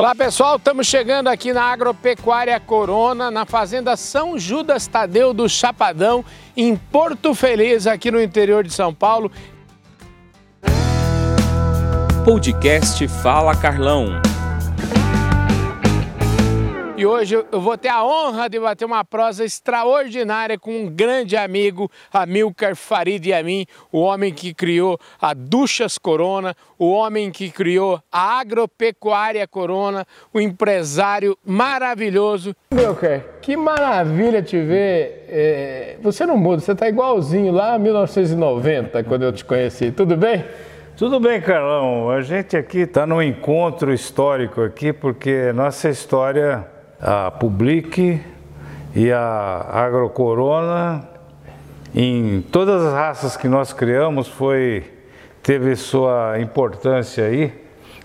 Olá pessoal, estamos chegando aqui na Agropecuária Corona, na Fazenda São Judas Tadeu do Chapadão, em Porto Feliz, aqui no interior de São Paulo. Podcast Fala Carlão. E hoje eu vou ter a honra de bater uma prosa extraordinária com um grande amigo, Amilcar Farid Yamin, o homem que criou a Duchas Corona, o homem que criou a Agropecuária Corona, o empresário maravilhoso. Amilcar, que maravilha te ver. É... Você não muda, você está igualzinho lá em 1990, quando eu te conheci. Tudo bem? Tudo bem, Carlão. A gente aqui está num encontro histórico aqui, porque nossa história a Public e a Agrocorona, em todas as raças que nós criamos, foi teve sua importância aí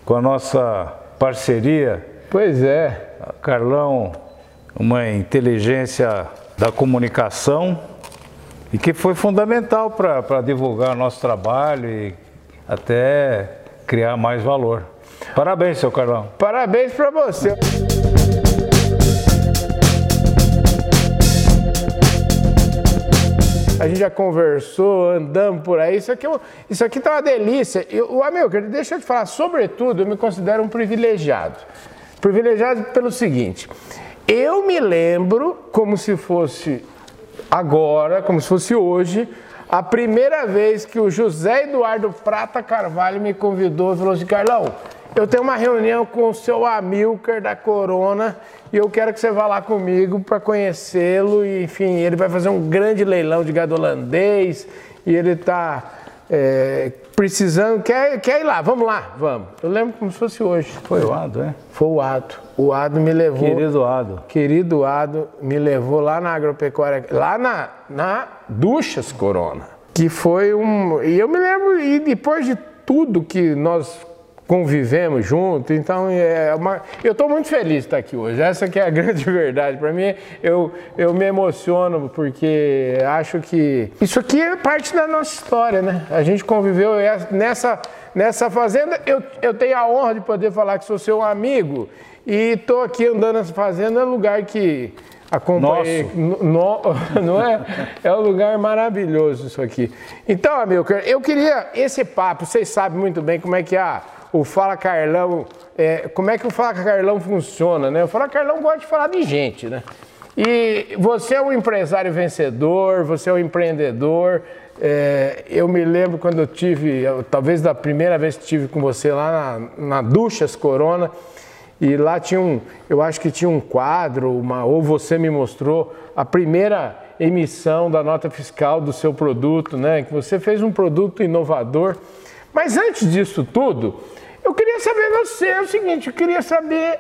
com a nossa parceria. Pois é. Carlão, uma inteligência da comunicação e que foi fundamental para divulgar nosso trabalho e até criar mais valor. Parabéns, seu Carlão. Parabéns para você. A gente já conversou, andamos por aí. Isso aqui, é isso aqui tá uma delícia. O Amilcar, deixa eu te falar, sobretudo, eu me considero um privilegiado. Privilegiado pelo seguinte: eu me lembro como se fosse agora, como se fosse hoje, a primeira vez que o José Eduardo Prata Carvalho me convidou e falou assim: Carlão, eu tenho uma reunião com o seu Amilcar da Corona e eu quero que você vá lá comigo para conhecê-lo. E, enfim, ele vai fazer um grande leilão de gado holandês e ele está é, precisando, quer, quer ir lá, vamos lá, vamos. Eu lembro como se fosse hoje. Foi o Ado, é? Foi o Ado. O Ado me levou. Querido Ado. Querido Ado me levou lá na agropecuária, lá na, na Duchas Corona. Que foi um. E eu me lembro, e depois de tudo que nós convivemos junto, então é uma, eu estou muito feliz de estar aqui hoje, essa que é a grande verdade, para mim eu, eu me emociono porque acho que isso aqui é parte da nossa história, né? A gente conviveu nessa, nessa fazenda, eu, eu tenho a honra de poder falar que sou seu amigo e estou aqui andando nessa fazenda, é um lugar que acompanhei, no, não é? É um lugar maravilhoso isso aqui. Então, amigo, eu queria esse papo, vocês sabem muito bem como é que é a o Fala Carlão, é, como é que o Fala Carlão funciona, né? O Fala Carlão gosta de falar de gente, né? E você é um empresário vencedor, você é um empreendedor. É, eu me lembro quando eu tive, talvez da primeira vez que estive com você lá na, na Duchas Corona, e lá tinha um, eu acho que tinha um quadro, uma, ou você me mostrou a primeira emissão da nota fiscal do seu produto, né? Que você fez um produto inovador. Mas antes disso tudo, eu queria saber você é o seguinte, eu queria saber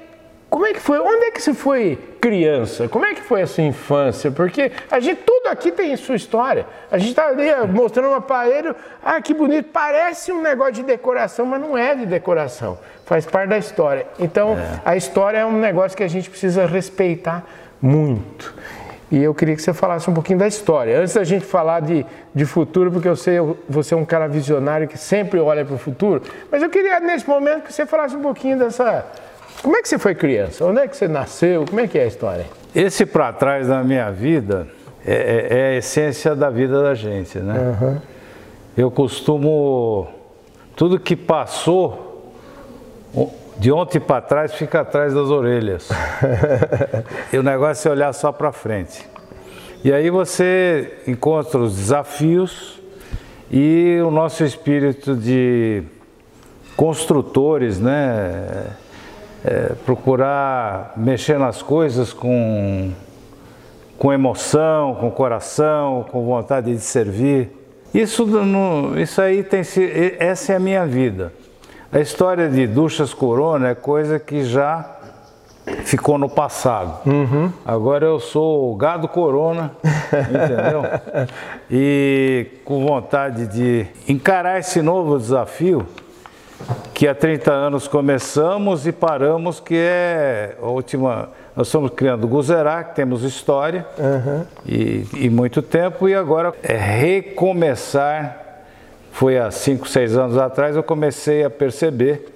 como é que foi, onde é que você foi criança? Como é que foi a sua infância? Porque a gente, tudo aqui tem sua história. A gente está ali mostrando um aparelho, ah, que bonito, parece um negócio de decoração, mas não é de decoração, faz parte da história. Então, é. a história é um negócio que a gente precisa respeitar muito. E eu queria que você falasse um pouquinho da história. Antes da gente falar de, de futuro, porque eu sei você é um cara visionário que sempre olha para o futuro, mas eu queria nesse momento que você falasse um pouquinho dessa. Como é que você foi criança? Onde é que você nasceu? Como é que é a história? Esse para trás da minha vida é, é, é, a essência da vida da gente, né? Uhum. Eu costumo. Tudo que passou de ontem para trás fica atrás das orelhas. e o negócio é olhar só para frente. E aí você encontra os desafios e o nosso espírito de construtores, né? É, procurar mexer nas coisas com, com emoção, com coração, com vontade de servir. Isso, isso aí tem essa é a minha vida. A história de Duchas Corona é coisa que já ficou no passado. Uhum. Agora eu sou o gado corona, entendeu? e com vontade de encarar esse novo desafio que há 30 anos começamos e paramos, que é a última. Nós estamos criando o Guzerac, temos história uhum. e, e muito tempo, e agora é recomeçar foi há 5, 6 anos atrás, eu comecei a perceber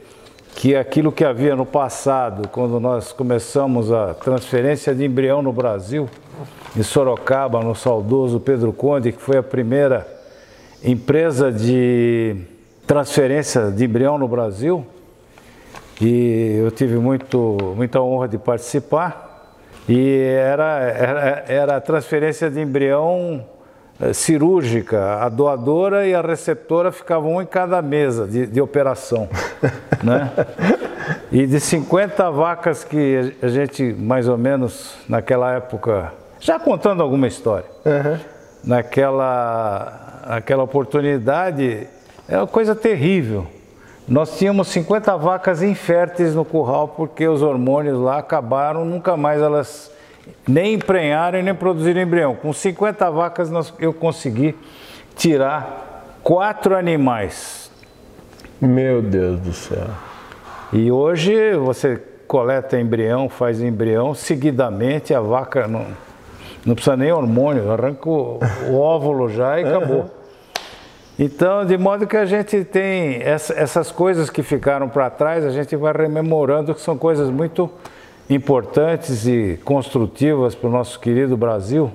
que aquilo que havia no passado, quando nós começamos a transferência de embrião no Brasil, em Sorocaba, no saudoso Pedro Conde, que foi a primeira empresa de transferência de embrião no Brasil, e eu tive muito, muita honra de participar. E era, era, era a transferência de embrião cirúrgica. A doadora e a receptora ficavam um em cada mesa de, de operação. né? E de 50 vacas que a gente, mais ou menos, naquela época, já contando alguma história, uhum. naquela, naquela oportunidade, é uma coisa terrível. Nós tínhamos 50 vacas inférteis no curral porque os hormônios lá acabaram, nunca mais elas nem emprenharam e nem produziram embrião. Com 50 vacas nós, eu consegui tirar quatro animais. Meu Deus do céu. E hoje você coleta embrião, faz embrião, seguidamente a vaca não, não precisa nem hormônio, arranca o, o óvulo já e acabou. Então, de modo que a gente tem essa, essas coisas que ficaram para trás, a gente vai rememorando que são coisas muito importantes e construtivas para o nosso querido Brasil,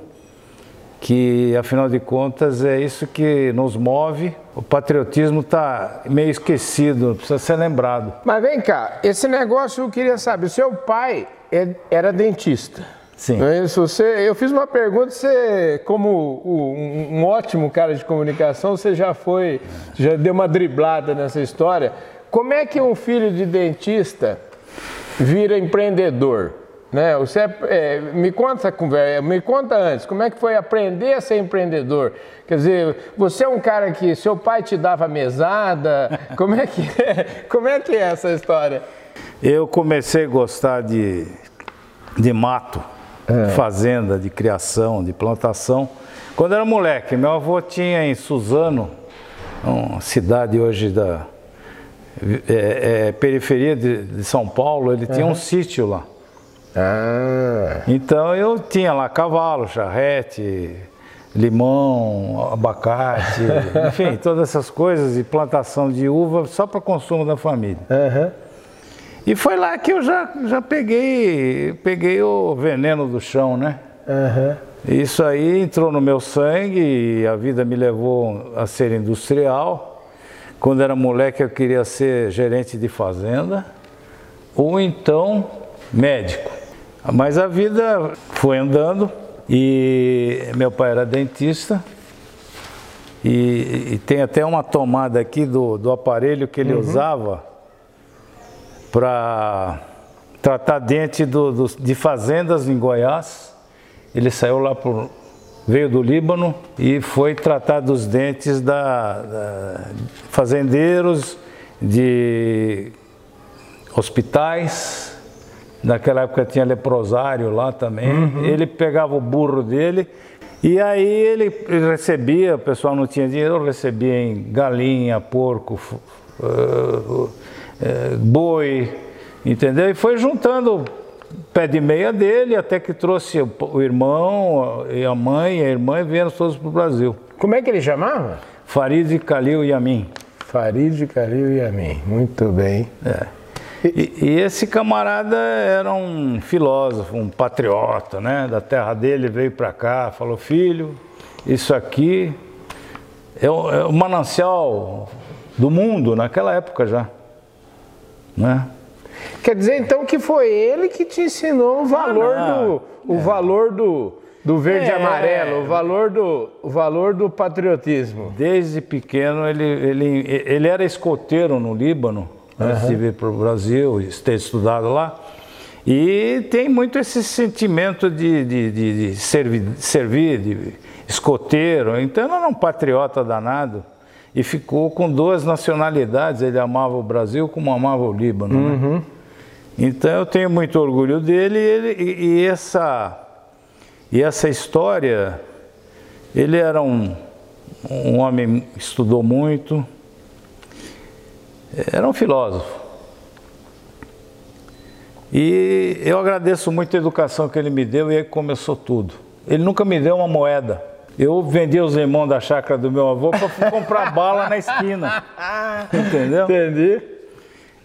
que afinal de contas é isso que nos move. O patriotismo está meio esquecido, precisa ser lembrado. Mas vem cá, esse negócio eu queria saber: seu pai é, era dentista. Sim. Não é isso? Você, eu fiz uma pergunta, você, como um, um, ótimo cara de comunicação, você já foi, já deu uma driblada nessa história. Como é que um filho de dentista vira empreendedor? Né? Você é, é, me conta essa conversa, me conta antes, como é que foi aprender a ser empreendedor? Quer dizer, você é um cara que seu pai te dava mesada, como é que é, como é, que é essa história? Eu comecei a gostar de, de mato é. fazenda de criação, de plantação. Quando era moleque, meu avô tinha em Suzano, uma cidade hoje da é, é, periferia de, de, São Paulo, ele tinha um sítio lá. Ah. Então eu tinha lá cavalo, charrete, limão, abacate, enfim, todas essas coisas e plantação de uva só para consumo da família. Uhum. E foi lá que eu já, já peguei, peguei o veneno do chão, né? Uhum. Isso aí entrou no meu sangue e a vida me levou a ser industrial. Quando era moleque eu queria ser gerente de fazenda ou então médico. Mas a vida foi andando e meu pai era dentista e, e tem até uma tomada aqui do, do aparelho que ele uhum. usava para tratar dente do, do, de fazendas em Goiás. Ele saiu lá por, veio do Líbano e foi tratar dos dentes da, da fazendeiros, de hospitais. Naquela época tinha leprosário lá também. Uhum. Ele pegava o burro dele e aí ele recebia, o pessoal não tinha dinheiro, recebia em galinha, porco, uh, é, boi, entendeu? E foi juntando pé de meia dele até que trouxe o irmão e a mãe e a irmã e vieram todos para o Brasil. Como é que ele chamava? Farid Khalil Yamin. Farid Khalil Yamin, muito bem. É. E, e, esse camarada era um filósofo, um patriota, né? Da terra dele, veio para cá, falou: filho, isso aqui é o, é o manancial do mundo naquela época já. Né? Quer dizer então que foi ele que te ensinou o valor ah, do o é. valor do, do verde é. amarelo, o valor do o valor do patriotismo. Desde pequeno ele ele, ele era escoteiro no Líbano uhum. antes de vir para o Brasil, ter estudado lá. E tem muito esse sentimento de, de, de, de servir, servir, de escoteiro. Então ele era um patriota danado e ficou com duas nacionalidades. Ele amava o Brasil como amava o Líbano. Né? Uhum. Né? Então eu tenho muito orgulho dele e, ele, e, essa, e essa história, ele era um, um homem que estudou muito, era um filósofo. E eu agradeço muito a educação que ele me deu e aí começou tudo. Ele nunca me deu uma moeda. Eu vendia os irmãos da chácara do meu avô para comprar bala na esquina. Entendeu? Entendi.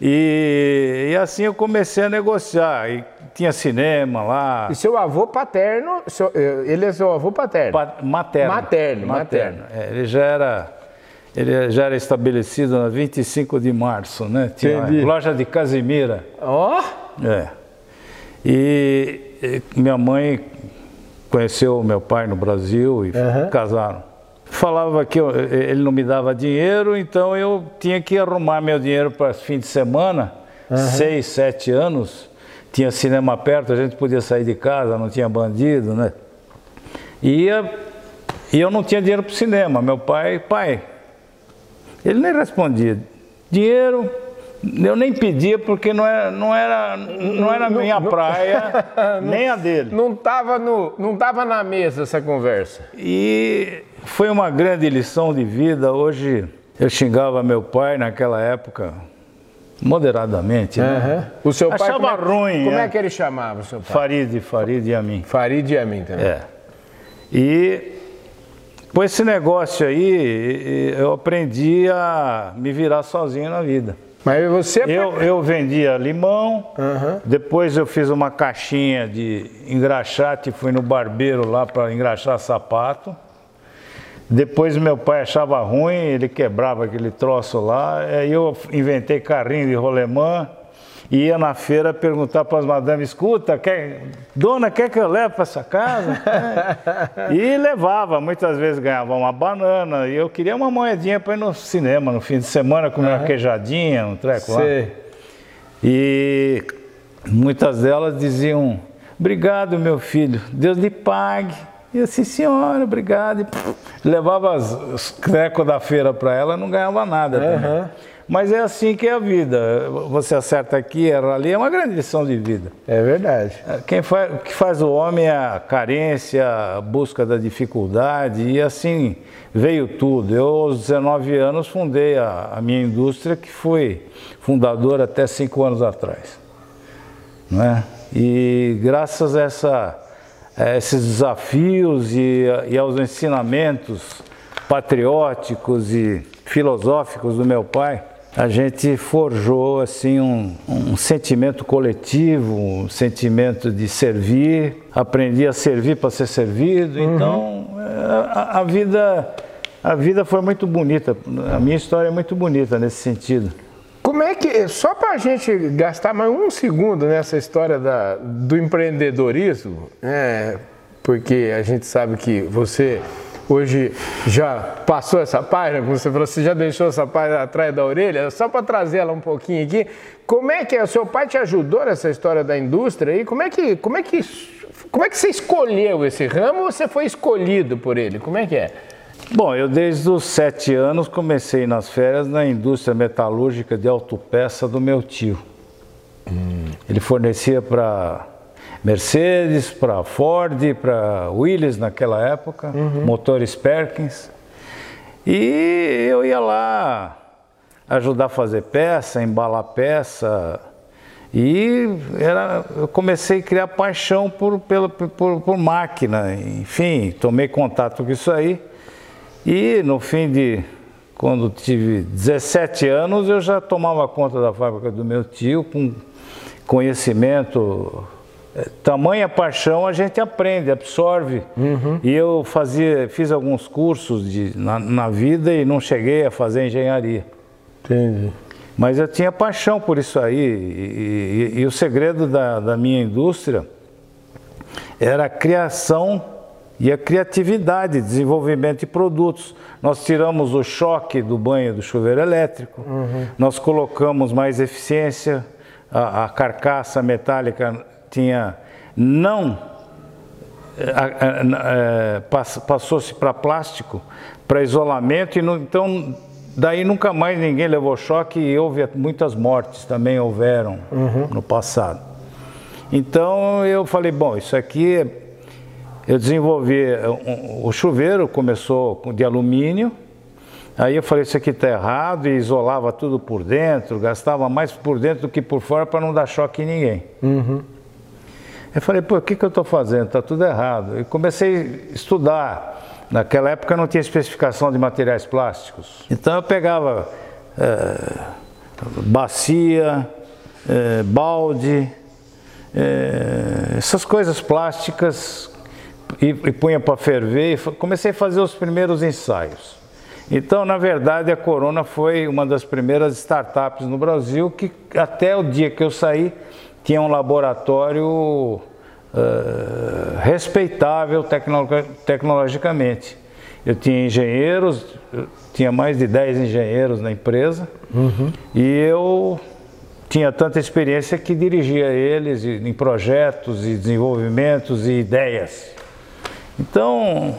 E, e assim eu comecei a negociar. E tinha cinema lá. E seu avô paterno, seu- eh, ele é seu avô paterno? Pa- Materno. Materno, materno. É, ele já era. Ele já era estabelecido na 25 de março, né? Tinha Entendi. loja de Casimira. Ó, É. E, e minha mãe conheceu meu pai no Brasil e Aham. casaram. Falava que eu- ele não me dava dinheiro, então eu tinha que arrumar meu dinheiro para fim de semana, seis, sete anos. Tinha cinema perto, a gente podia sair de casa, não tinha bandido, né? E ia, e eu não tinha dinheiro para o cinema. Meu pai, pai, ele nem respondia. Dinheiro, eu nem pedia porque não era, não era, não era minha praia, nem a dele. não tava, no, não tava na mesa essa conversa. E foi uma grande lição de vida. Hoje eu xingava meu pai naquela época, moderadamente. Né? O seu pai, Achava como é, ruim, Como é. é. que ele chamava o seu pai? Farid, Farid e a mim. Farid e a mim também. É. E com esse negócio aí, eu aprendi a me virar sozinho na vida. Mas você... Eu, eu vendia limão, Aham. depois eu fiz uma caixinha de engraxate, fui no barbeiro lá para engraxar sapato. Depois meu pai achava ruim, ele quebrava aquele troço lá, aí eu inventei carrinho de rolemã, ia na feira perguntar para as madames, escuta, quer, dona, quer que eu leve para essa casa? e levava, muitas vezes ganhava uma banana, e eu queria uma moedinha para ir no cinema no fim de semana, comer uma queijadinha, um treco lá. E muitas delas diziam: Obrigado, meu filho, Deus lhe pague. E eu assim, senhora, obrigado. E, pff, levava os trecos da feira para ela, não ganhava nada também. Mas é assim que é a vida. Você acerta aqui, erra ali, é uma grande lição de vida. É verdade. Quem faz, o que faz o homem é a carência, a busca da dificuldade, e assim veio tudo. Eu, aos 19 anos, fundei a, a minha indústria, que foi fundadora até cinco anos atrás. Não é? E graças a, essa, a esses desafios e, e aos ensinamentos patrióticos e filosóficos do meu pai, a gente forjou assim um, um sentimento coletivo, um sentimento de servir. Aprendi a servir para ser servido. Então é, a, a vida a vida foi muito bonita. A minha história é muito bonita nesse sentido. Como é que, só para a gente gastar mais um segundo nessa história da, do empreendedorismo, né, porque a gente sabe que você hoje já passou essa página, como você falou, você já deixou essa página atrás da orelha, só para trazer ela um pouquinho aqui, como é que é? O seu pai te ajudou nessa história da indústria aí? Como é que, como é que, como é que você escolheu esse ramo ou você foi escolhido por ele? Como é que é? Bom, eu desde os sete anos comecei nas férias na indústria metalúrgica de autopeça do meu tio. Ele fornecia para Mercedes, para Ford, para Willis naquela época, motores Perkins. E eu ia lá ajudar a fazer peça, embalar peça. E era, eu comecei a criar paixão por, pela, por, por máquina. Enfim, tomei contato com isso aí. E no fim de, quando tive 17 anos, eu já tomava conta da fábrica do meu tio, com conhecimento, tamanha paixão a gente aprende, absorve. E eu fazia, fiz alguns cursos de, na, na vida e não cheguei a fazer engenharia. Entendi. Mas eu tinha paixão por isso aí. E, e- e o segredo da, da minha indústria era a criação e a criatividade, desenvolvimento de produtos. Nós tiramos o choque do banho do chuveiro elétrico, nós colocamos mais eficiência, a, a carcaça metálica tinha não a- pass- passou-se para plástico, para isolamento, e não- então daí nunca mais ninguém levou choque e houve muitas mortes também houveram no passado. Então eu falei, bom, isso aqui eu desenvolvi eh, o chuveiro começou com- de alumínio. Aí eu falei, isso aqui está errado e isolava tudo por dentro, gastava mais por dentro do que por fora para não dar choque em ninguém. Eu falei, pô, o que, que eu estou fazendo? Está tudo errado. E comecei a estudar. Naquela época não tinha especificação de materiais plásticos. Então eu pegava eh, bacia, é, balde, é, essas coisas plásticas e, e punha para ferver. E comecei a fazer os primeiros ensaios. Então, na verdade, a Corona foi uma das primeiras startups no Brasil que, até o dia que eu saí, tinha um laboratório uh, respeitável tecno tecnologicamente. Eu tinha engenheiros, eu tinha mais de 10 engenheiros na empresa uhum. e eu tinha tanta experiência que dirigia eles em projetos e desenvolvimentos e ideias. Então,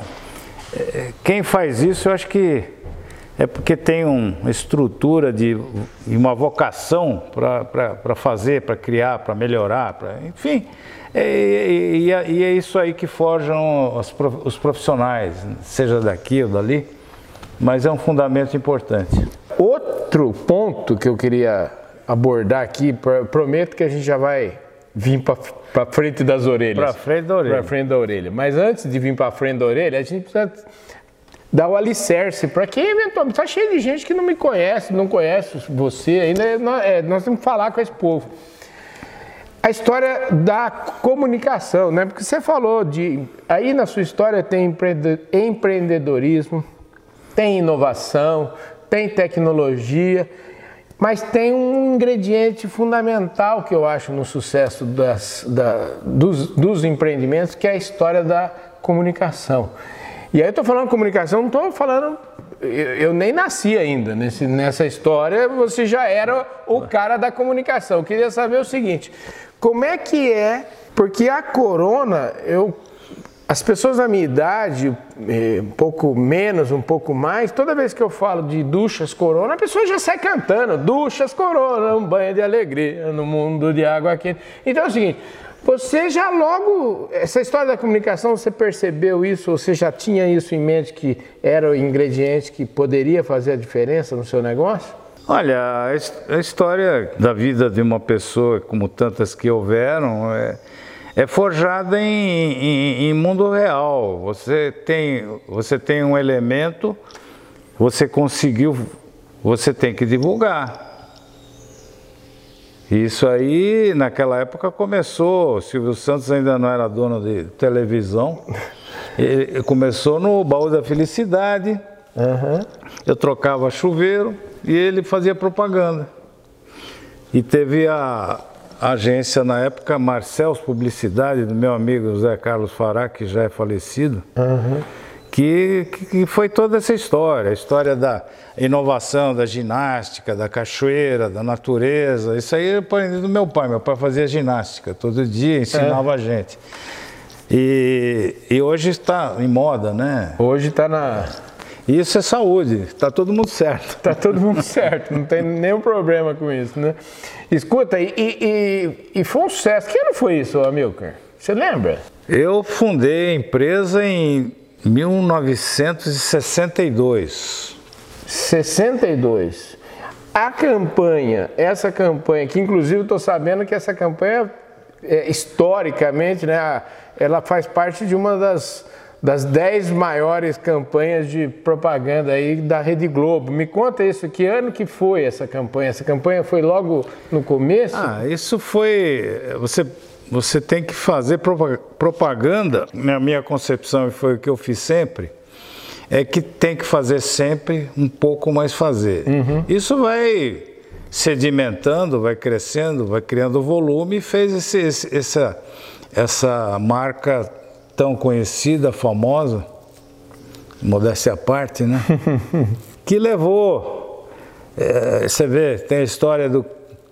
eh, quem faz isso, eu acho que é porque tem um, uma estrutura de e uma vocação para fazer, para criar, para melhorar, pra, enfim. É, e, e, e, é isso aí que forjam os, os profissionais, seja daqui ou dali, mas é um fundamento importante. Outro ponto que eu queria abordar aqui, prometo que a gente já vai vir para frente das orelhas. Para frente da orelha. Para frente da orelha. Mas antes de vir para frente da orelha, a gente precisa dar o alicerce para quem eventualmente está cheio de gente que não me conhece, não conhece você ainda. É, nós temos que falar com esse povo. A história da comunicação, né? Porque você falou de. Aí na sua história tem empreendedorismo, tem inovação, tem tecnologia, mas tem um ingrediente fundamental que eu acho no sucesso das, da, dos, dos empreendimentos, que é a história da comunicação. E aí eu estou falando comunicação, não estou falando. Eu, nem nasci ainda nesse, nessa história, você já era o cara da comunicação. Eu queria saber o seguinte: como é que é? Porque a corona, eu as pessoas da minha idade, eh, um pouco menos, um pouco mais, toda vez que eu falo de duchas corona, a pessoa já sai cantando, duchas corona, um banho de alegria no mundo de água quente. Então é o seguinte, você já logo, essa história da comunicação, você percebeu isso, você já tinha isso em mente que era o ingrediente que poderia fazer a diferença no seu negócio? Olha, a história da vida de uma pessoa, como tantas que houveram, é, é forjada em, em, em, mundo real. Você tem, você tem um elemento, você conseguiu, você tem que divulgar. Isso aí, naquela época começou, Silvio Santos ainda não era dono de televisão, ele começou no Baú da Felicidade, uhum. eu trocava chuveiro e ele fazia propaganda. E teve a, agência na época, Marcels Publicidade, do meu amigo José Carlos Fará, que já é falecido, uhum que, que foi toda essa história, a história da inovação, da ginástica, da cachoeira, da natureza. Isso aí eu aprendi do meu pai. Meu pai fazia ginástica todo dia, ensinava é. a gente. E, e hoje está em moda, né? Hoje está na. Isso é saúde, está todo mundo certo. Está todo mundo certo, não tem nenhum problema com isso, né? Escuta, e, e, e foi um sucesso. Que ano foi isso, Amilcar? Você lembra? Eu fundei a empresa em 1962. 62. A campanha, essa campanha, que inclusive estou sabendo que essa campanha, é, historicamente, né, ela faz parte de uma das, das dez maiores campanhas de propaganda aí da Rede Globo. Me conta isso, que ano que foi essa campanha? Essa campanha foi logo no começo? Ah, isso foi. Você você tem que fazer propaganda, na minha concepção, e foi o que eu fiz sempre, é que tem que fazer sempre um pouco mais fazer. Uhum. Isso vai sedimentando, vai crescendo, vai criando volume e fez esse, esse, essa, essa marca tão conhecida, famosa, modéstia à parte, né? que levou, é, você vê, tem a história do,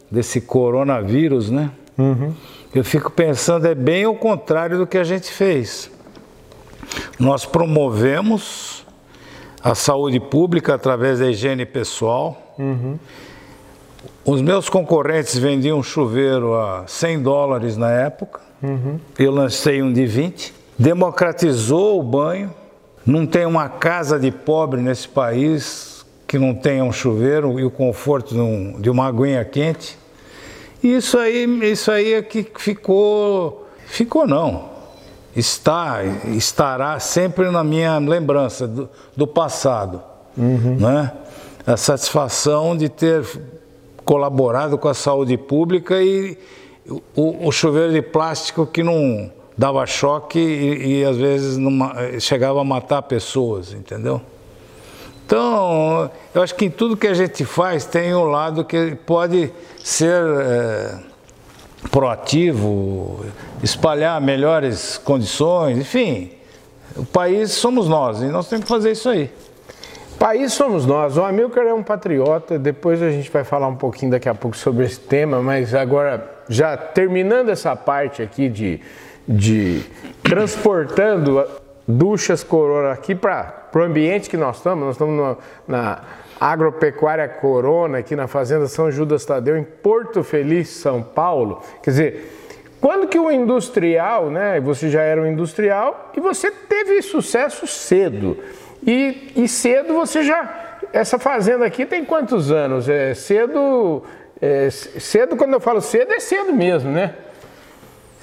desse coronavírus, né? Uhum eu fico pensando, é bem o contrário do que a gente fez. Nós promovemos a saúde pública através da higiene pessoal. Uhum. Os meus concorrentes vendiam chuveiro a 100 dólares na época. Uhum. Eu lancei um de 20. Democratizou o banho. Não tem uma casa de pobre nesse país que não tenha um chuveiro e o conforto de uma aguinha quente. Isso aí, isso aí é que ficou, ficou não, está, estará sempre na minha lembrança do, do passado, uhum. né? A satisfação de ter colaborado com a saúde pública e o, o chuveiro de plástico que não dava choque e, e às vezes chegava a matar pessoas, entendeu? Então, eu acho que em tudo que a gente faz tem um lado que pode ser é, proativo, espalhar melhores condições, enfim. O país somos nós e nós temos que fazer isso aí. País somos nós. O Amilcar é um patriota. Depois a gente vai falar um pouquinho daqui a pouco sobre esse tema, mas agora, já terminando essa parte aqui de, de transportando duchas Corona aqui para o ambiente que nós estamos, nós estamos no, na Agropecuária Corona, aqui na Fazenda São Judas Tadeu, em Porto Feliz, São Paulo. Quer dizer, quando que o industrial, né? Você já era um industrial e você teve sucesso cedo. E, e cedo você já. Essa fazenda aqui tem quantos anos? É cedo. É, cedo, quando eu falo cedo, é cedo mesmo, né?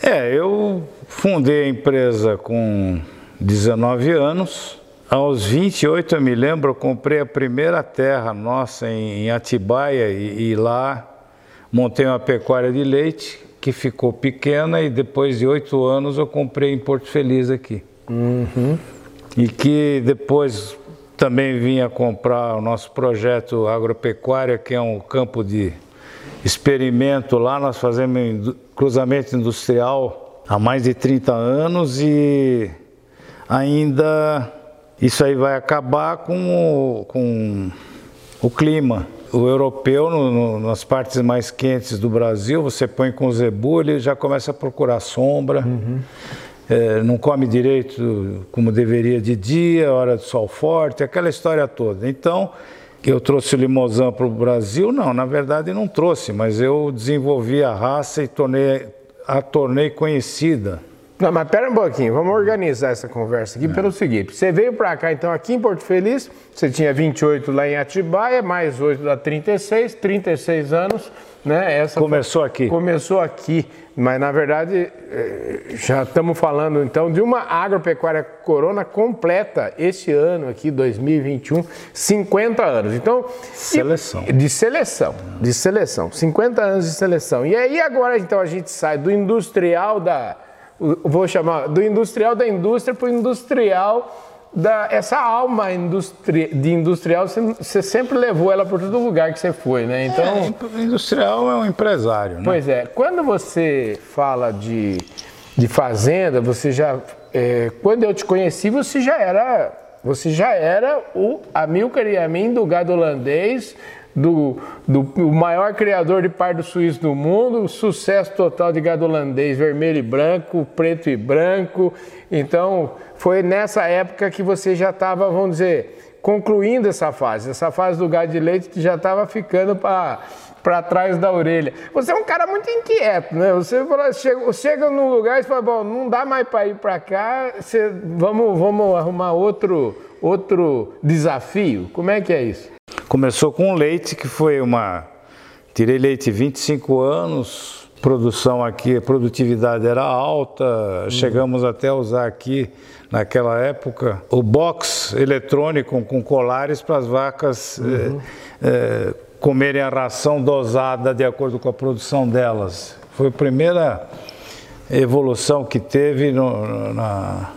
É, eu fundei a empresa com 19 anos. Aos 28, eu me lembro, eu comprei a primeira terra nossa em, Atibaia e, e lá montei uma pecuária de leite que ficou pequena e depois de oito anos eu comprei em Porto Feliz aqui. Uhum e que depois também vinha comprar o nosso projeto agropecuária, que é um campo de experimento lá. Nós fazemos cruzamento industrial há mais de 30 anos e ainda isso aí vai acabar com o, com o clima. O europeu, no, no, nas partes mais quentes do Brasil, você põe com zebu, ele já começa a procurar sombra. Uhum é, não come direito como deveria de dia, hora de sol forte, aquela história toda. Então, eu trouxe o limousin para o Brasil? Não, na verdade não trouxe, mas eu desenvolvi a raça e tornei, a tornei conhecida. Não, mas pera um pouquinho, vamos organizar essa conversa aqui é. pelo seguinte. Você veio para cá, então, aqui em Porto Feliz, você tinha 28 lá em Atibaia, mais 8 dá 36, 36 anos, né? Essa começou foi, aqui. Começou aqui. Mas na verdade eh, já estamos falando então de uma agropecuária corona completa este ano aqui, 2021, 50 anos. Então, seleção. De seleção, de seleção, 50 anos de seleção. E aí agora então a gente sai do industrial da vou chamar do industrial da indústria para o industrial da, essa alma industri, de industrial, você, sempre levou ela por todo lugar que você foi, né? Então, é, industrial é um empresário, né? Pois é. Quando você fala de, de fazenda, você já, é, quando eu te conheci, você já era, você já era o Amilcar e a mim do gado holandês, do, do maior criador de pardo suíço do mundo, sucesso total de gado holandês, vermelho e branco, preto e branco. Então, foi nessa época que você já estava, vamos dizer, concluindo essa fase. Essa fase do gado de leite já estava ficando para para trás da orelha. Você é um cara muito inquieto, né? Você fala, chega, chega num lugar e fala, bom, não dá mais para ir para cá, você, vamos, vamos arrumar outro, outro desafio. Como é que é isso? Começou com leite, que foi uma. Tirei leite 25 anos, produção aqui, a produtividade era alta, uhum. chegamos até a usar aqui naquela época, o box eletrônico com colares para as vacas uhum. é, é, comerem a ração dosada de acordo com a produção delas. Foi a primeira evolução que teve no, na,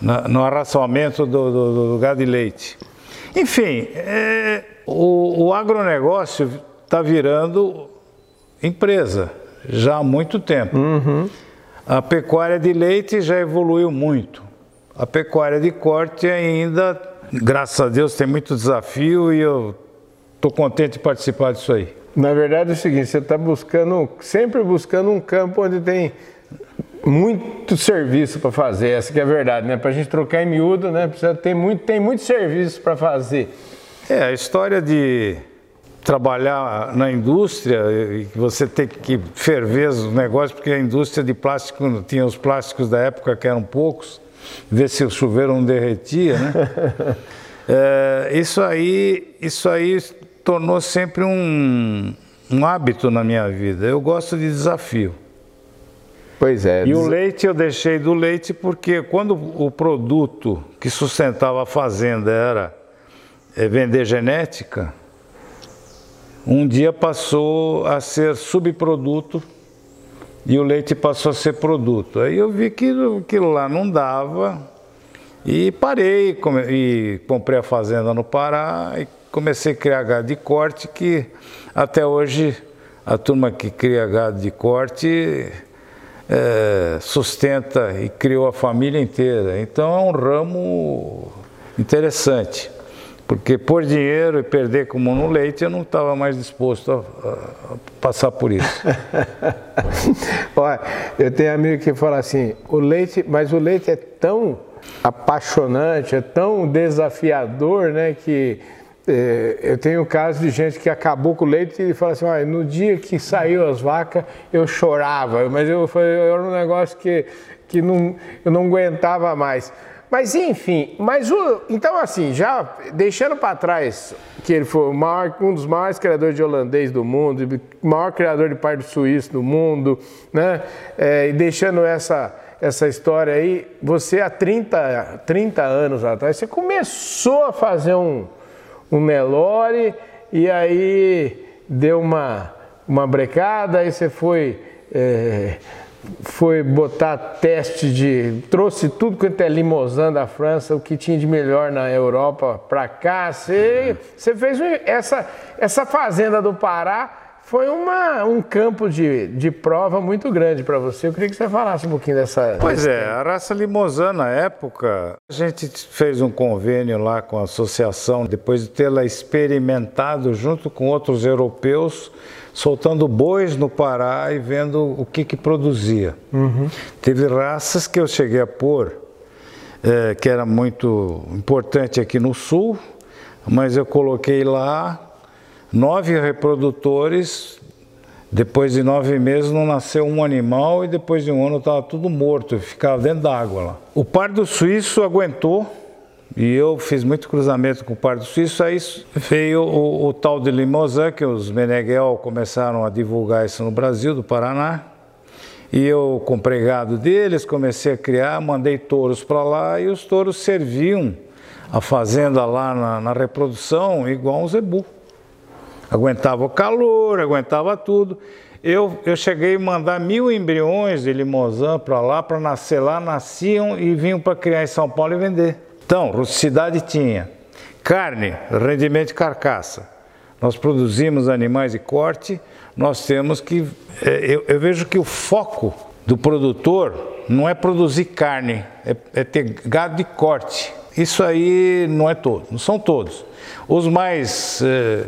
na, no arraçoamento do, do, do, gado de leite. Enfim, é, o, o agronegócio está virando empresa já há muito tempo. Uhum. A pecuária de leite já evoluiu muito. A pecuária de corte ainda, graças a Deus, tem muito desafio e eu estou contente de participar disso aí. Na verdade é o seguinte, você está buscando, sempre buscando um campo onde tem muito serviço para fazer, essa que é a verdade, né? Para a gente trocar em miúdo, né? Precisa ter muito, tem muito serviço para fazer. É, a história de trabalhar na indústria e você ter que ferver os negócios, porque a indústria de plástico tinha os plásticos da época que eram poucos, ver se o chuveiro não derretia, né? é, isso aí, isso aí tornou sempre um, um hábito na minha vida. Eu gosto de desafio. Pois é. E o leite eu deixei do leite porque quando o produto que sustentava a fazenda era é, vender genética, um dia passou a ser subproduto e o leite passou a ser produto. Aí eu vi que aquilo lá não dava e parei e comprei a fazenda no Pará e comecei a criar gado de corte que até hoje a turma que cria gado de corte é, sustenta e criou a família inteira. Então é um ramo interessante. Porque por dinheiro e perder como no leite, eu não estava mais disposto a, a, passar por isso. Olha, eu tenho amigo que fala assim, o leite, mas o leite é tão apaixonante, é tão desafiador, né, que é, eu tenho casos de gente que acabou com o leite e fala assim, no dia que saiu as vacas, eu chorava, mas eu, foi, era um negócio que, que não, eu não aguentava mais. Mas enfim, mas o, então assim, já deixando para trás que ele foi maior, um dos maiores criadores de holandês do mundo, maior criador de pardo suíço do mundo, né? É, e deixando essa, essa história aí, você há 30, 30 anos atrás, você começou a fazer um, um Nelore e aí deu uma, uma brecada, aí você foi. É, foi botar teste de. trouxe tudo quanto é limousin da França, o que tinha de melhor na Europa para cá. Você, você fez essa, essa fazenda do Pará. Foi uma, um campo de, de prova muito grande para você. Eu queria que você falasse um pouquinho dessa. Pois é, a raça Limousin na época, a gente fez um convênio lá com a associação, depois de tê-la experimentado junto com outros europeus soltando bois no Pará e vendo o que, que produzia. Uhum. Teve raças que eu cheguei a pôr, é, que era muito importante aqui no sul, mas eu coloquei lá nove reprodutores. Depois de nove meses não nasceu um animal e depois de um ano estava tudo morto, ficava dentro d'água lá. O pardo suíço aguentou e eu fiz muito cruzamento com o Pardo Suíço, aí veio o, o tal de Limousin, que os Meneghel começaram a divulgar isso no Brasil, do Paraná. E eu comprei gado deles, comecei a criar, mandei touros para lá e os touros serviam a fazenda lá na, na reprodução igual um zebu. Aguentava o calor, aguentava tudo. Eu, eu cheguei a mandar mil embriões de limousin para lá, para nascer lá, nasciam e vinham para criar em São Paulo e vender. Então, rusticidade tinha. Carne, rendimento de carcaça. Nós produzimos animais de corte, nós temos que. É, eu, eu vejo que o foco do produtor não é produzir carne, é, é, ter gado de corte. Isso aí não é todo, não são todos. Os mais é,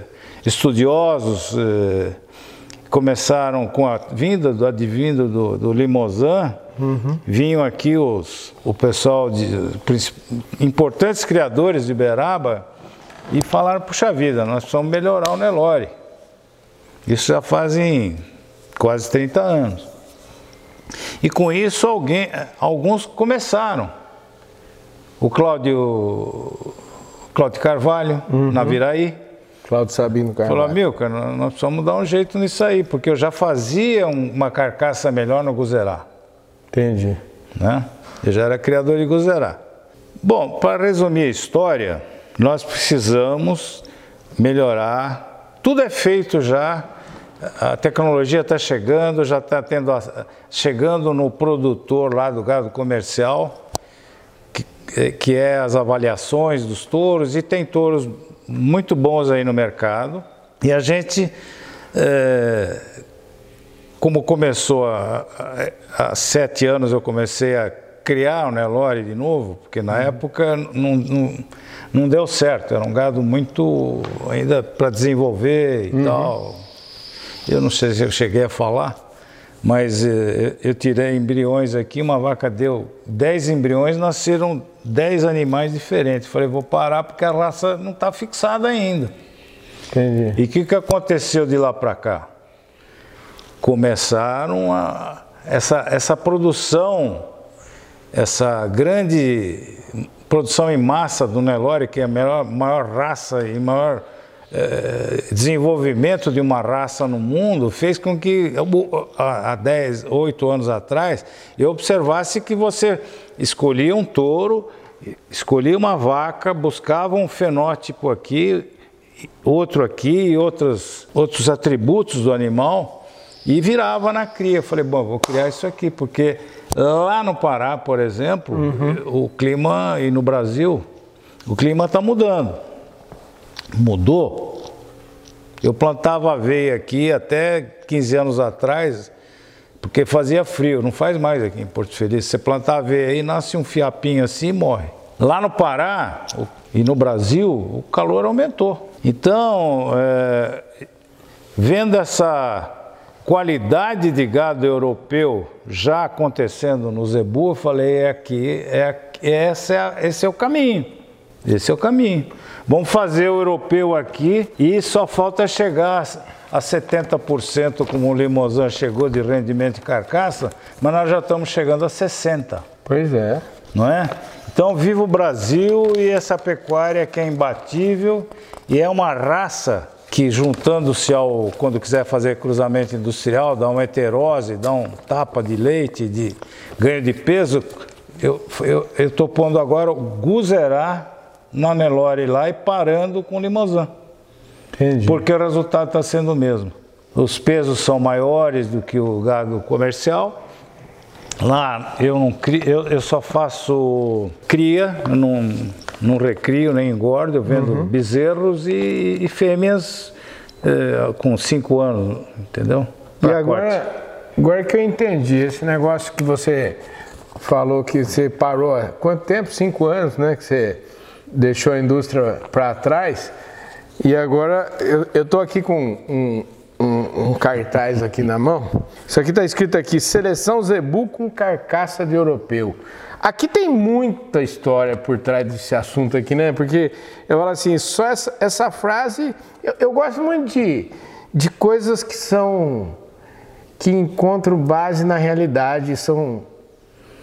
estudiosos é, começaram com a vinda do advindo do, do Limousin, Uhum. Vinham aqui os, o pessoal de importantes criadores de Beraba e falaram, puxa vida, nós precisamos melhorar o Nelore. Isso já fazem quase 30 anos. E com isso alguém, alguns começaram. O Cláudio, Cláudio Carvalho, uhum. na Viraí. Cláudio Sabino Carvalho. Falou, Milka, nós precisamos dar um jeito nisso aí, porque eu já fazia uma carcaça melhor no Guzerá. Entendi. Né? Eu já era criador de Guzerá. Bom, para resumir a história, nós precisamos melhorar. Tudo é feito já, a tecnologia está chegando, já está tendo chegando no produtor lá do gado comercial, que, que é as avaliações dos touros, e tem touros muito bons aí no mercado. E a gente é, como começou há, sete anos, eu comecei a criar o Nelore de novo, porque na uhum. época não, não, não, deu certo, era um gado muito ainda para desenvolver e uhum. tal. Eu não sei se eu cheguei a falar, mas eh, eu tirei embriões aqui, uma vaca deu 10 embriões, nasceram 10 animais diferentes. Falei, vou parar porque a raça não está fixada ainda. Entendi. E o que, que aconteceu de lá para cá? começaram a essa, essa produção, essa grande produção em massa do Nelore, que é a maior, maior raça e maior desenvolvimento de uma raça no mundo, fez com que há 10, 8 anos atrás, eu observasse que você escolhia um touro, escolhia uma vaca, buscava um fenótipo aqui outro aqui e outros, outros atributos do animal e virava na cria. Eu falei, bom, vou criar isso aqui, porque lá no Pará, por exemplo, uhum. o clima, e no Brasil, o clima está mudando. Mudou. Eu plantava aveia aqui até 15 anos atrás, porque fazia frio, não faz mais aqui em Porto Feliz. Você plantar aveia aí, nasce um fiapinho assim e morre. Lá no Pará e no Brasil, o calor aumentou. Então, é, vendo essa qualidade de gado europeu já acontecendo no Zebu, eu falei, é aqui, é, esse, é, esse é o caminho. Esse é o caminho. Vamos fazer o europeu aqui e só falta chegar a 70% como o Limousin chegou de rendimento de carcaça, mas nós já estamos chegando a 60%. Pois é. Não é? Então, viva o Brasil e essa pecuária que é imbatível e é uma raça que, juntando-se ao, quando quiser fazer cruzamento industrial, dá uma heterose, dá um tapa de leite, de ganho de peso. Eu estou pondo agora o Guzerá na Nelore lá e parando com Limousin. Entendi. Porque o resultado está sendo o mesmo. Os pesos são maiores do que o gado comercial. Lá eu não crio, eu, eu só faço cria, não, não recrio nem engordo, eu vendo uhum. bezerros e, e fêmeas é, com 5 anos, entendeu? Pra e agora, agora que eu entendi, esse negócio que você falou que você parou há quanto tempo? Cinco anos, né? Que você deixou a indústria para trás. E agora eu estou aqui com um, um, um, cartaz aqui na mão. Isso aqui está escrito aqui: Seleção Zebu com carcaça de europeu. Aqui tem muita história por trás desse assunto aqui, né? Porque eu falo assim, só essa, essa frase, eu, eu gosto muito de, de coisas que são que encontram base na realidade, são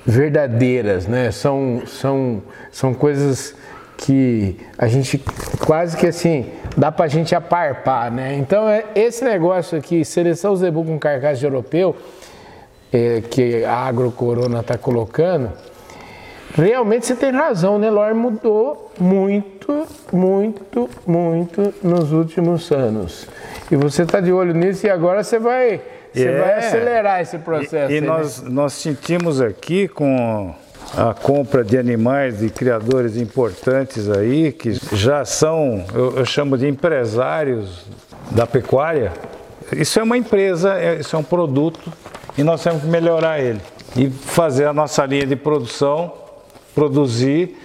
verdadeiras, né? São, são, são coisas que a gente quase que assim dá para a gente aparpar, né? Então é esse negócio aqui, seleção zebu com carcaça de europeu, é, que a Agrocorona está colocando, realmente você tem razão, né? Lor mudou muito, muito, muito nos últimos anos. E você está de olho nisso e agora você vai, você é. vai acelerar esse processo. E, e aí, nós, né? nós sentimos aqui com a compra de animais de criadores importantes aí, que já são, eu, eu chamo de empresários da pecuária. Isso é uma empresa, é, isso é um produto e nós temos que melhorar ele e fazer a nossa linha de produção, produzir,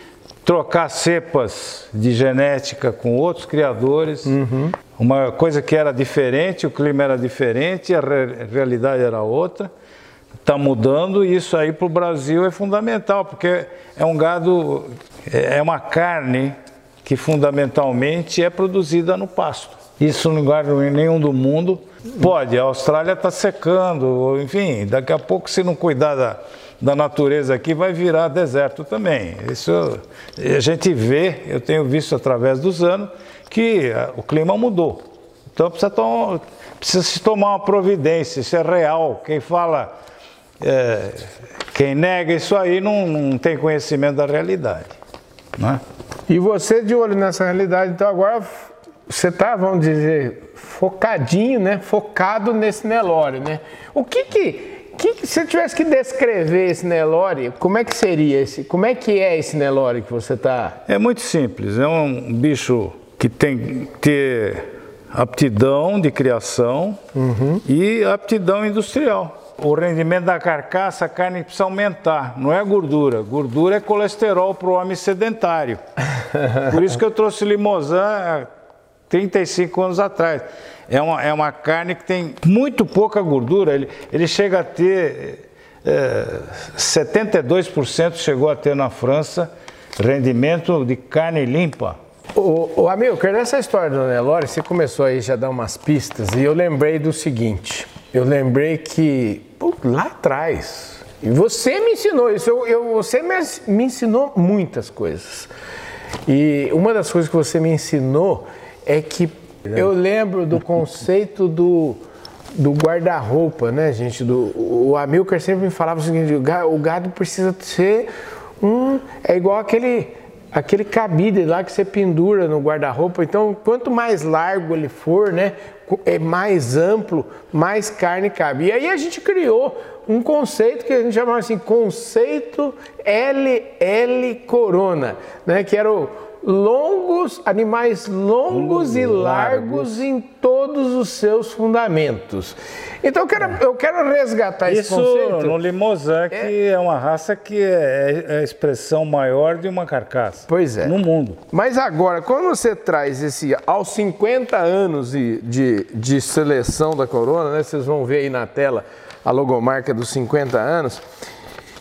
trocar cepas de genética com outros criadores. Uhum. Uma coisa que era diferente, o clima era diferente, a realidade era outra está mudando e isso aí para o Brasil é fundamental, porque é um gado, é, é uma carne que fundamentalmente é produzida no pasto. Isso em lugar nenhum do mundo pode. A Austrália está secando, enfim, daqui a pouco, se não cuidar da, da natureza aqui, vai virar deserto também. Isso a gente vê, eu tenho visto através dos anos, que o clima mudou. Então precisa, tomar, precisa se tomar uma providência, isso é real. Quem fala é, quem nega isso aí não, não tem conhecimento da realidade. Né? E você de olho nessa realidade, então agora você está, vamos dizer, focadinho, né? Focado nesse Nelore, né? O que que, que, se tivesse que descrever esse Nelore, como é que seria esse? Como é que é esse Nelore que você está? É muito simples. É um bicho que tem que ter aptidão de criação uhum. e aptidão industrial o rendimento da carcaça, a carne precisa aumentar, não é gordura. Gordura é colesterol para o homem sedentário. Por isso que eu trouxe Limousin há 35 anos atrás. É uma, é uma carne que tem muito pouca gordura, ele, ele chega a ter é, 72% chegou a ter na França rendimento de carne limpa. O, o Amilcar, nessa história do Nelore, você começou aí já a dar umas pistas e eu lembrei do seguinte. Eu lembrei que pô, lá atrás, e você me ensinou isso, eu, eu, você me, me ensinou muitas coisas. E uma das coisas que você me ensinou é que eu lembro do conceito do, do guarda-roupa, né, gente? Do, o Amilcar sempre me falava o seguinte: o gado precisa ser um. É igual aquele aquele cabide lá que você pendura no guarda-roupa. Então, quanto mais largo ele for, né, é mais amplo, mais carne cabe. E aí a gente criou um conceito que a gente chamava assim, conceito LL Corona, né, que era o longos, animais longos e largos, em todos os seus fundamentos. Então eu quero, eu quero resgatar Isso esse conceito. no Limousin, que é... é uma raça que é, é, a expressão maior de uma carcaça. Pois é. No mundo. Mas agora, quando você traz esse aos 50 anos de, de, de seleção da corona, né? Vocês vão ver aí na tela a logomarca dos 50 anos.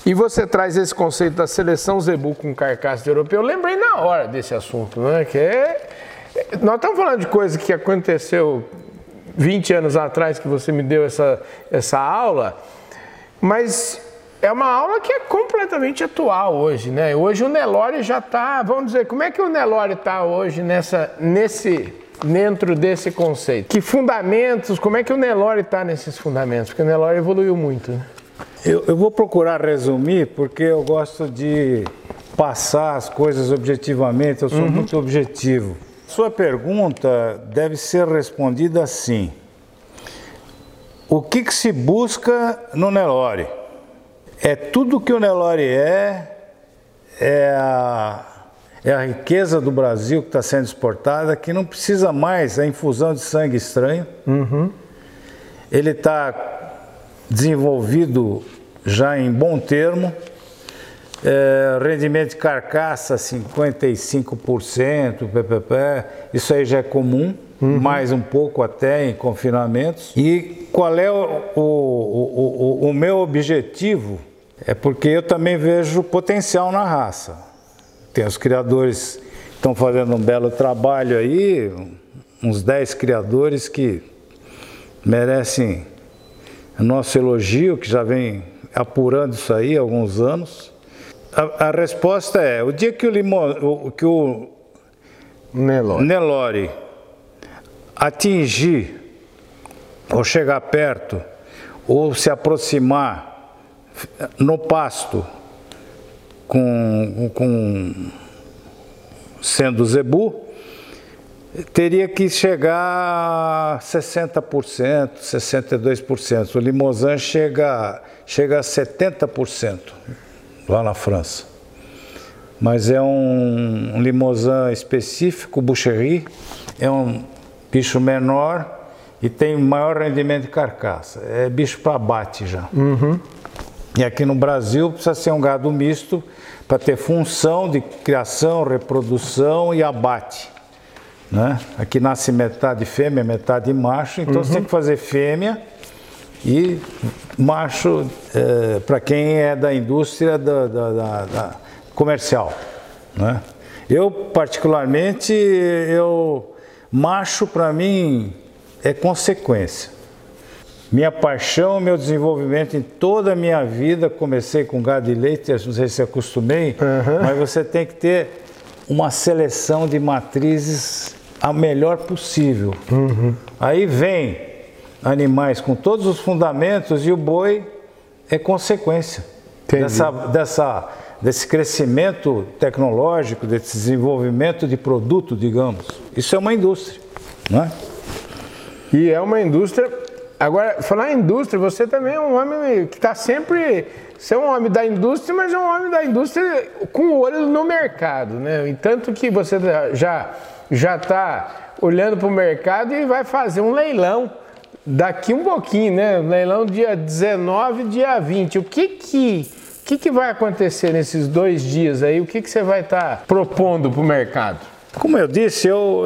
E você traz esse conceito da seleção zebu com carcaça de europeu. Eu lembrei na hora desse assunto, né? Que é. Nós estamos falando de coisa que aconteceu 20 anos atrás que você me deu essa, essa aula, mas é uma aula que é completamente atual hoje, né? Hoje o Nelore já está, vamos dizer, como é que o Nelore está hoje nessa, nesse, dentro desse conceito? Que fundamentos, como é que o Nelore está nesses fundamentos? Porque o Nelore evoluiu muito, né? Eu, eu vou procurar resumir porque eu gosto de passar as coisas objetivamente, eu sou uhum. muito objetivo. Sua pergunta deve ser respondida assim: O que, que se busca no Nelore? É tudo que o Nelore é, é a, é a riqueza do Brasil que está sendo exportada, que não precisa mais a infusão de sangue estranho. Uhum. Ele está desenvolvido já em bom termo. É, rendimento de carcaça 55%, PPP, isso aí já é comum, uhum. mais um pouco até em confinamentos. E qual é o, o, o, o meu objetivo? É porque eu também vejo potencial na raça. Tem os criadores que estão fazendo um belo trabalho aí, uns 10 criadores que merecem nosso elogio, que já vem apurando isso aí há alguns anos. A, a resposta é: o dia que o, Limo, que o Nelore. Nelore atingir, ou chegar perto, ou se aproximar no pasto com, com sendo zebu, teria que chegar a 60%, 62%. O Limousin chega, chega a 70% lá na França. Mas é um, um Limousin específico, Boucherie, é um bicho menor e tem maior rendimento de carcaça. É bicho para abate já. Uhum. E aqui no Brasil precisa ser um gado misto para ter função de criação, reprodução e abate. Né? Aqui nasce metade fêmea, metade macho, então uhum. você tem que fazer fêmea e macho é, para quem é da indústria da, da, da, da comercial. Né? Eu, particularmente, eu macho para mim é consequência. Minha paixão, meu desenvolvimento em toda a minha vida, comecei com gado e leite, não sei se acostumei, uhum. mas você tem que ter uma seleção de matrizes a melhor possível. Uhum. Aí vem animais com todos os fundamentos e o boi é consequência dessa, dessa, desse crescimento tecnológico, desse desenvolvimento de produto, digamos. Isso é uma indústria, não é? E é uma indústria. Agora, falar em indústria, você também é um homem que está sempre. Você é um homem da indústria, mas é um homem da indústria com o olho no mercado, né? E tanto que você já já está olhando para o mercado e vai fazer um leilão daqui um pouquinho, né? Leilão dia 19 dia 20. O que que, que, que vai acontecer nesses dois dias aí? O que, que você vai estar tá propondo para o mercado? Como eu disse, eu,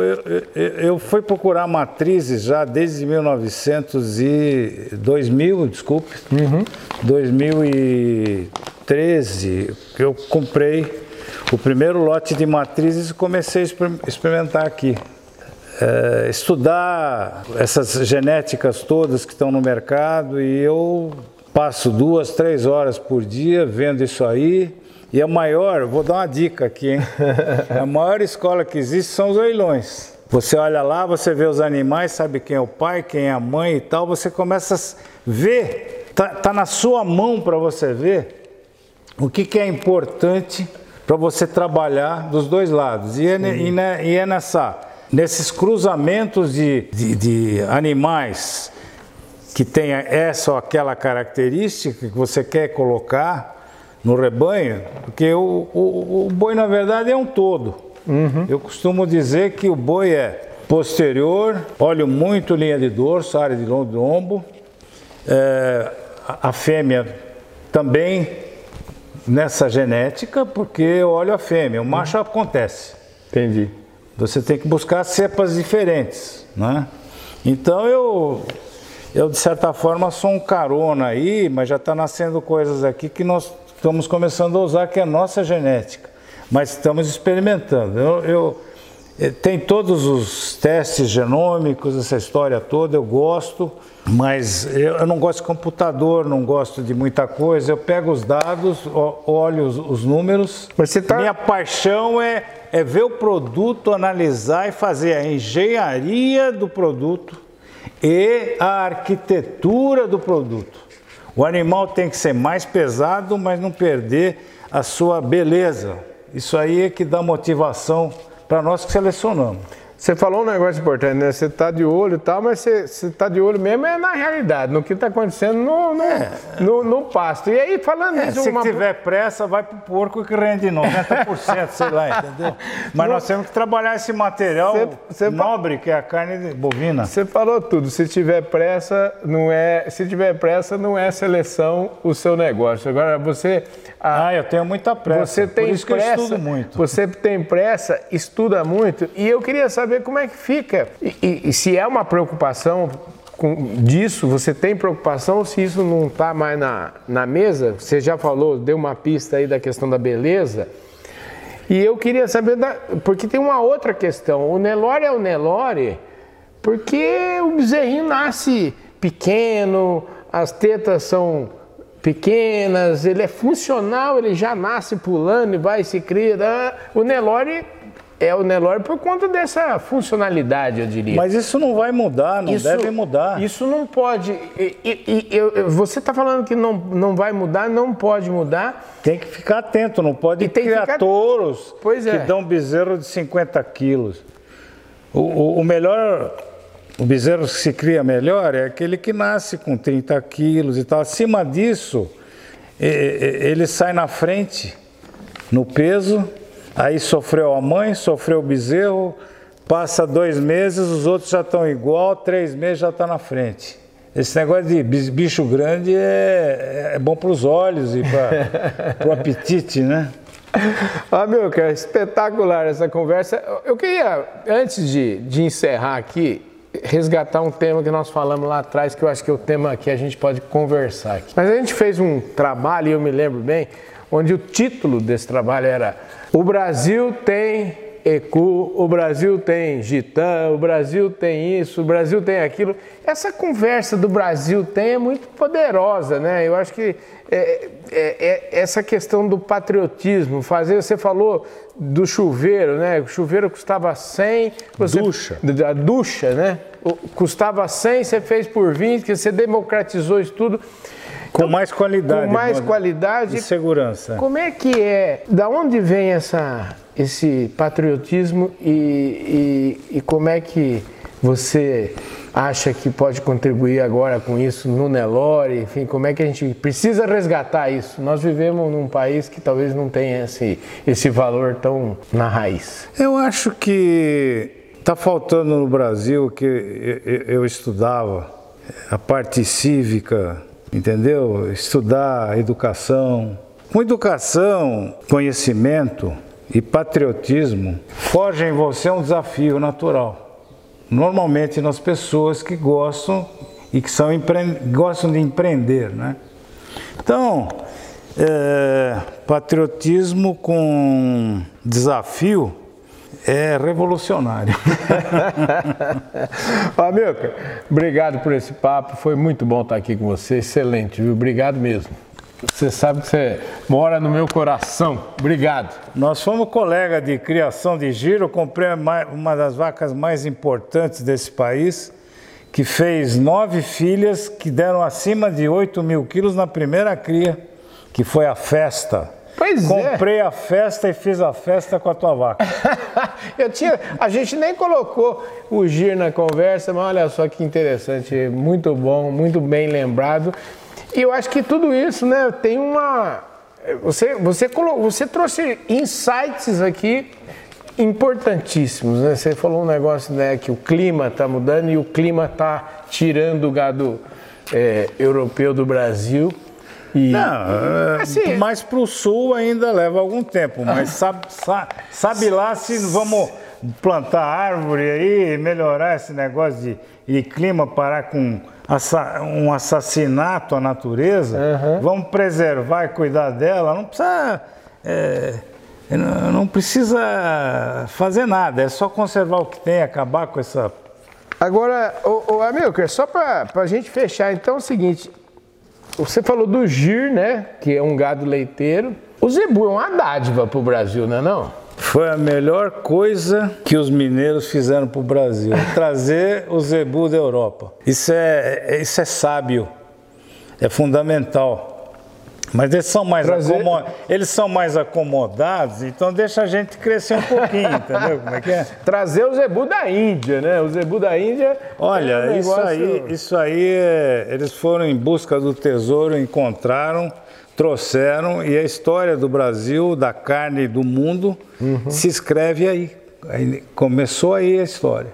eu, eu, fui procurar matrizes já desde 1900 e 2000, desculpe, uhum. 2013, que eu comprei o primeiro lote de matrizes e comecei a experimentar aqui. É, estudar essas genéticas todas que estão no mercado e eu passo duas, três horas por dia vendo isso aí. E a maior, vou dar uma dica aqui, hein? A maior escola que existe são os leilões. Você olha lá, você vê os animais, sabe quem é o pai, quem é a mãe e tal, você começa a ver, tá, tá na sua mão para você ver o que, que é importante para você trabalhar dos dois lados. E é, e, e é nessa, nesses cruzamentos de, de, de animais que tenha essa ou aquela característica que você quer colocar no rebanho, porque o, o, o boi na verdade é um todo. Uhum. Eu costumo dizer que o boi é posterior, olho muito linha de dorso, área de lombo, é, a fêmea também nessa genética, porque eu olho a fêmea, o macho uhum. acontece. Entendi. Você tem que buscar cepas diferentes, né? Então eu eu de certa forma sou um carona aí, mas já está nascendo coisas aqui que nós estamos começando a usar, que é a nossa genética. Mas estamos experimentando. Eu, eu, tem todos os testes genômicos, essa história toda, eu gosto, mas eu, eu, não gosto de computador, não gosto de muita coisa. Eu pego os dados, olho os, os números. Tá... Minha paixão é, é ver o produto, analisar e fazer a engenharia do produto e a arquitetura do produto. O animal tem que ser mais pesado, mas não perder a sua beleza. Isso aí é que dá motivação para nós que selecionamos. Você falou um negócio importante, né? Você está de olho e tal, mas você está de olho mesmo é na realidade, no que está acontecendo no, no, é. no, no, pasto. E aí, falando é, Se uma... tiver pressa, vai para o porco que rende 90%, sei lá, entendeu? Mas nós temos que trabalhar esse material cê, cê nobre, que é a carne bovina. Você falou tudo. Se tiver pressa, não é. Se tiver pressa, não é seleção o seu negócio. Agora, você. A, ah, eu tenho muita pressa. Você tem Por isso pressa, que eu estudo muito. Você tem pressa, estuda muito. E eu queria saber como é que fica. E, e, e se é uma preocupação com, disso, você tem preocupação se isso não está mais na, na mesa? Você já falou, deu uma pista aí da questão da beleza. E eu queria saber, da, porque tem uma outra questão. O Nelore é o Nelore porque o bezerrinho nasce pequeno, as tetas são pequenas, ele é funcional, ele já nasce pulando e vai se cria. Né? O Nelore é o Nelore por conta dessa funcionalidade, eu diria. Mas isso não vai mudar, não isso, deve mudar. Isso não pode. E, e, e eu, você está falando que não, não vai mudar, não pode mudar. Tem que ficar atento, não pode criar ficar... touros pois é. que dão bezerro de 50 quilos. O, o, o melhor, o bezerro que se cria melhor é aquele que nasce com 30 quilos e tal. Acima disso, ele sai na frente no peso Aí sofreu a mãe, sofreu o bezerro, passa dois meses, os outros já estão igual, três meses já está na frente. Esse negócio de bicho grande é, é bom para os olhos e para o apetite, né? Ah, meu, que é espetacular essa conversa. Eu queria, antes de, de encerrar aqui, resgatar um tema que nós falamos lá atrás, que eu acho que é o tema que a gente pode conversar aqui. Mas a gente fez um trabalho, eu me lembro bem, onde o título desse trabalho era O Brasil tem ECU, o Brasil tem Gitã, o Brasil tem isso, o Brasil tem aquilo. Essa conversa do Brasil tem é muito poderosa, né? Eu acho que é, é, é essa questão do patriotismo, fazer, você falou do chuveiro, né? O chuveiro custava 100, você, ducha. A ducha, né? Custava 100, você fez por 20, que você democratizou isso tudo. Com mais qualidade. Com mais qualidade. E segurança. Como é que é? Da onde vem essa, esse patriotismo e, e, e como é que você acha que pode contribuir agora com isso no Nelore? Enfim, como é que a gente precisa resgatar isso? Nós vivemos num país que talvez não tenha esse, esse valor tão na raiz. Eu acho que está faltando no Brasil que eu, eu estudava a parte cívica entendeu? Estudar educação. Com educação, conhecimento e patriotismo, forja em você um desafio natural. Normalmente nas pessoas que gostam e que são gostam de empreender, né? Então, é, patriotismo com desafio é revolucionário. Amilcar, obrigado por esse papo, foi muito bom estar aqui com você, excelente, viu? Obrigado mesmo. Você sabe que você mora no meu coração. Obrigado. Nós fomos colega de criação de giro, eu comprei uma das vacas mais importantes desse país, que fez nove filhas que deram acima de 8 mil quilos na primeira cria, que foi a festa. Pois é. Comprei a festa e fiz a festa com a tua vaca. eu tinha, a gente nem colocou o gir na conversa, mas olha só que interessante, muito bom, muito bem lembrado. E eu acho que tudo isso, né, tem uma você você colocou, você trouxe insights aqui importantíssimos, né? Você falou um negócio, né, que o clima está mudando e o clima está tirando o gado é, europeu do Brasil. E, não, é, assim, mas para o sul ainda leva algum tempo, mas sabe, sabe, sabe lá se vamos plantar árvore aí, melhorar esse negócio de, de clima, parar com um assassinato à natureza, uhum. vamos preservar e cuidar dela, não precisa. É, não precisa fazer nada, é só conservar o que tem, acabar com essa. Agora, o, o Amilcar, só para a gente fechar, então é o seguinte: você falou do gir, né? Que é um gado leiteiro. O zebu é uma dádiva para o Brasil, não é não? Foi a melhor coisa que os mineiros fizeram para o Brasil, trazer o zebu da Europa. Isso é, isso é sábio, é fundamental. Mas eles são mais, Trazer... eles são mais acomodados, então deixa a gente crescer um pouquinho, entendeu? Como é que é? Trazer o zebu da Índia, né? O zebu da Índia. Olha, é um isso aí, isso aí é... eles foram em busca do tesouro, encontraram, trouxeram e a história do Brasil, da carne do mundo, uhum. se escreve aí. aí. Começou aí a história.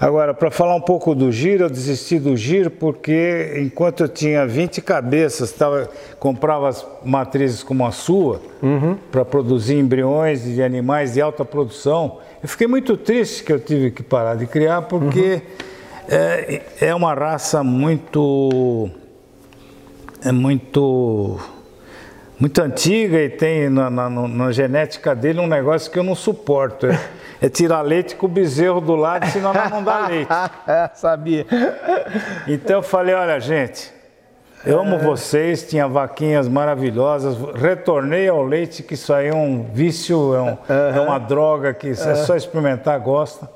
Agora, para falar um pouco do giro, eu desisti do giro porque enquanto eu tinha 20 cabeças, tava, comprava as matrizes como a sua, uhum. para produzir embriões de animais de alta produção, eu fiquei muito triste que eu tive que parar de criar porque uhum. é, é uma raça muito. É muito muito antiga e tem na, na, na, genética dele um negócio que eu não suporto. É, é tirar leite com o bezerro do lado, senão não dá leite. É, sabia. Então eu falei, olha gente, eu amo vocês, tinha vaquinhas maravilhosas, retornei ao leite, que isso aí é um vício, é, um, é uma droga que é só experimentar, gosta.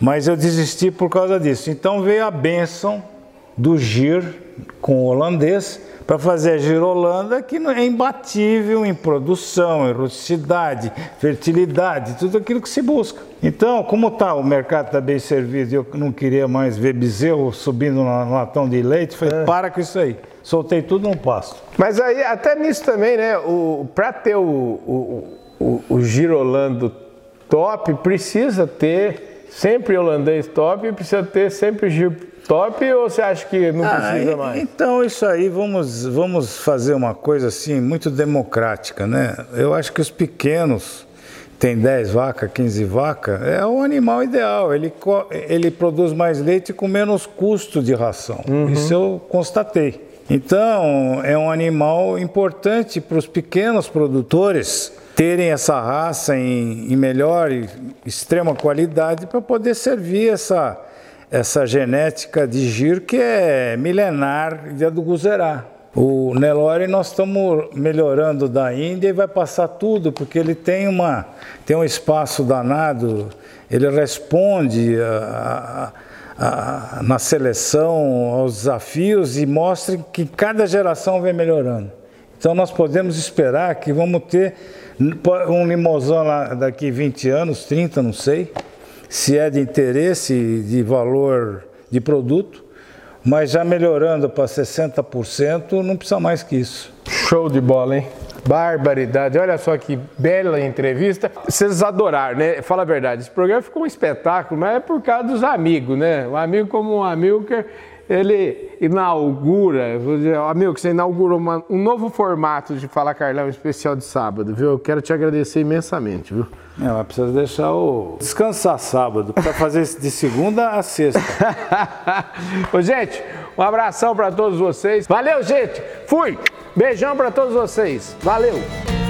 Mas eu desisti por causa disso. Então veio a bênção do GIR com o holandês, para fazer a girolanda que é imbatível em produção, em rusticidade, fertilidade, tudo aquilo que se busca. Então, como tá, o mercado está bem servido e eu não queria mais ver bezerro subindo no latão de leite, falei, é. para com isso aí. Soltei tudo no pasto. Mas aí, até nisso também, né, para ter o, o, o, o girolando top, precisa ter sempre holandês top e precisa ter sempre giro top ou você acha que não ah, precisa mais? Então, isso aí, vamos, vamos fazer uma coisa assim, muito democrática, né? Eu acho que os pequenos tem 10 vacas, 15 vacas, é o animal ideal. Ele, ele produz mais leite com menos custo de ração. Uhum. Isso eu constatei. Então, é um animal importante para os pequenos produtores terem essa raça em, em melhor e extrema qualidade para poder servir essa essa genética de giro que é milenar e é do Guzerá. O Nelore nós estamos melhorando da Índia e vai passar tudo, porque ele tem, uma, tem um espaço danado, ele responde a, a, a, na seleção aos desafios e mostra que cada geração vem melhorando. Então nós podemos esperar que vamos ter um limosão lá daqui 20 anos, 30, não sei, se é de interesse, de valor de produto, mas já melhorando para 60%, não precisa mais que isso. Show de bola, hein? Barbaridade. Olha só que bela entrevista. Vocês adoraram, né? Fala a verdade. Esse programa ficou um espetáculo, mas é por causa dos amigos, né? Um amigo como um amigo que ele inaugura, vou dizer, amigo, que você inaugurou uma, um novo formato de Fala Carlão especial de sábado, viu? Eu quero te agradecer imensamente, viu? É, mas precisa deixar o. descansar sábado, para fazer de segunda a sexta. Ô, gente, um abração para todos vocês. Valeu, gente. Fui. Beijão para todos vocês. Valeu.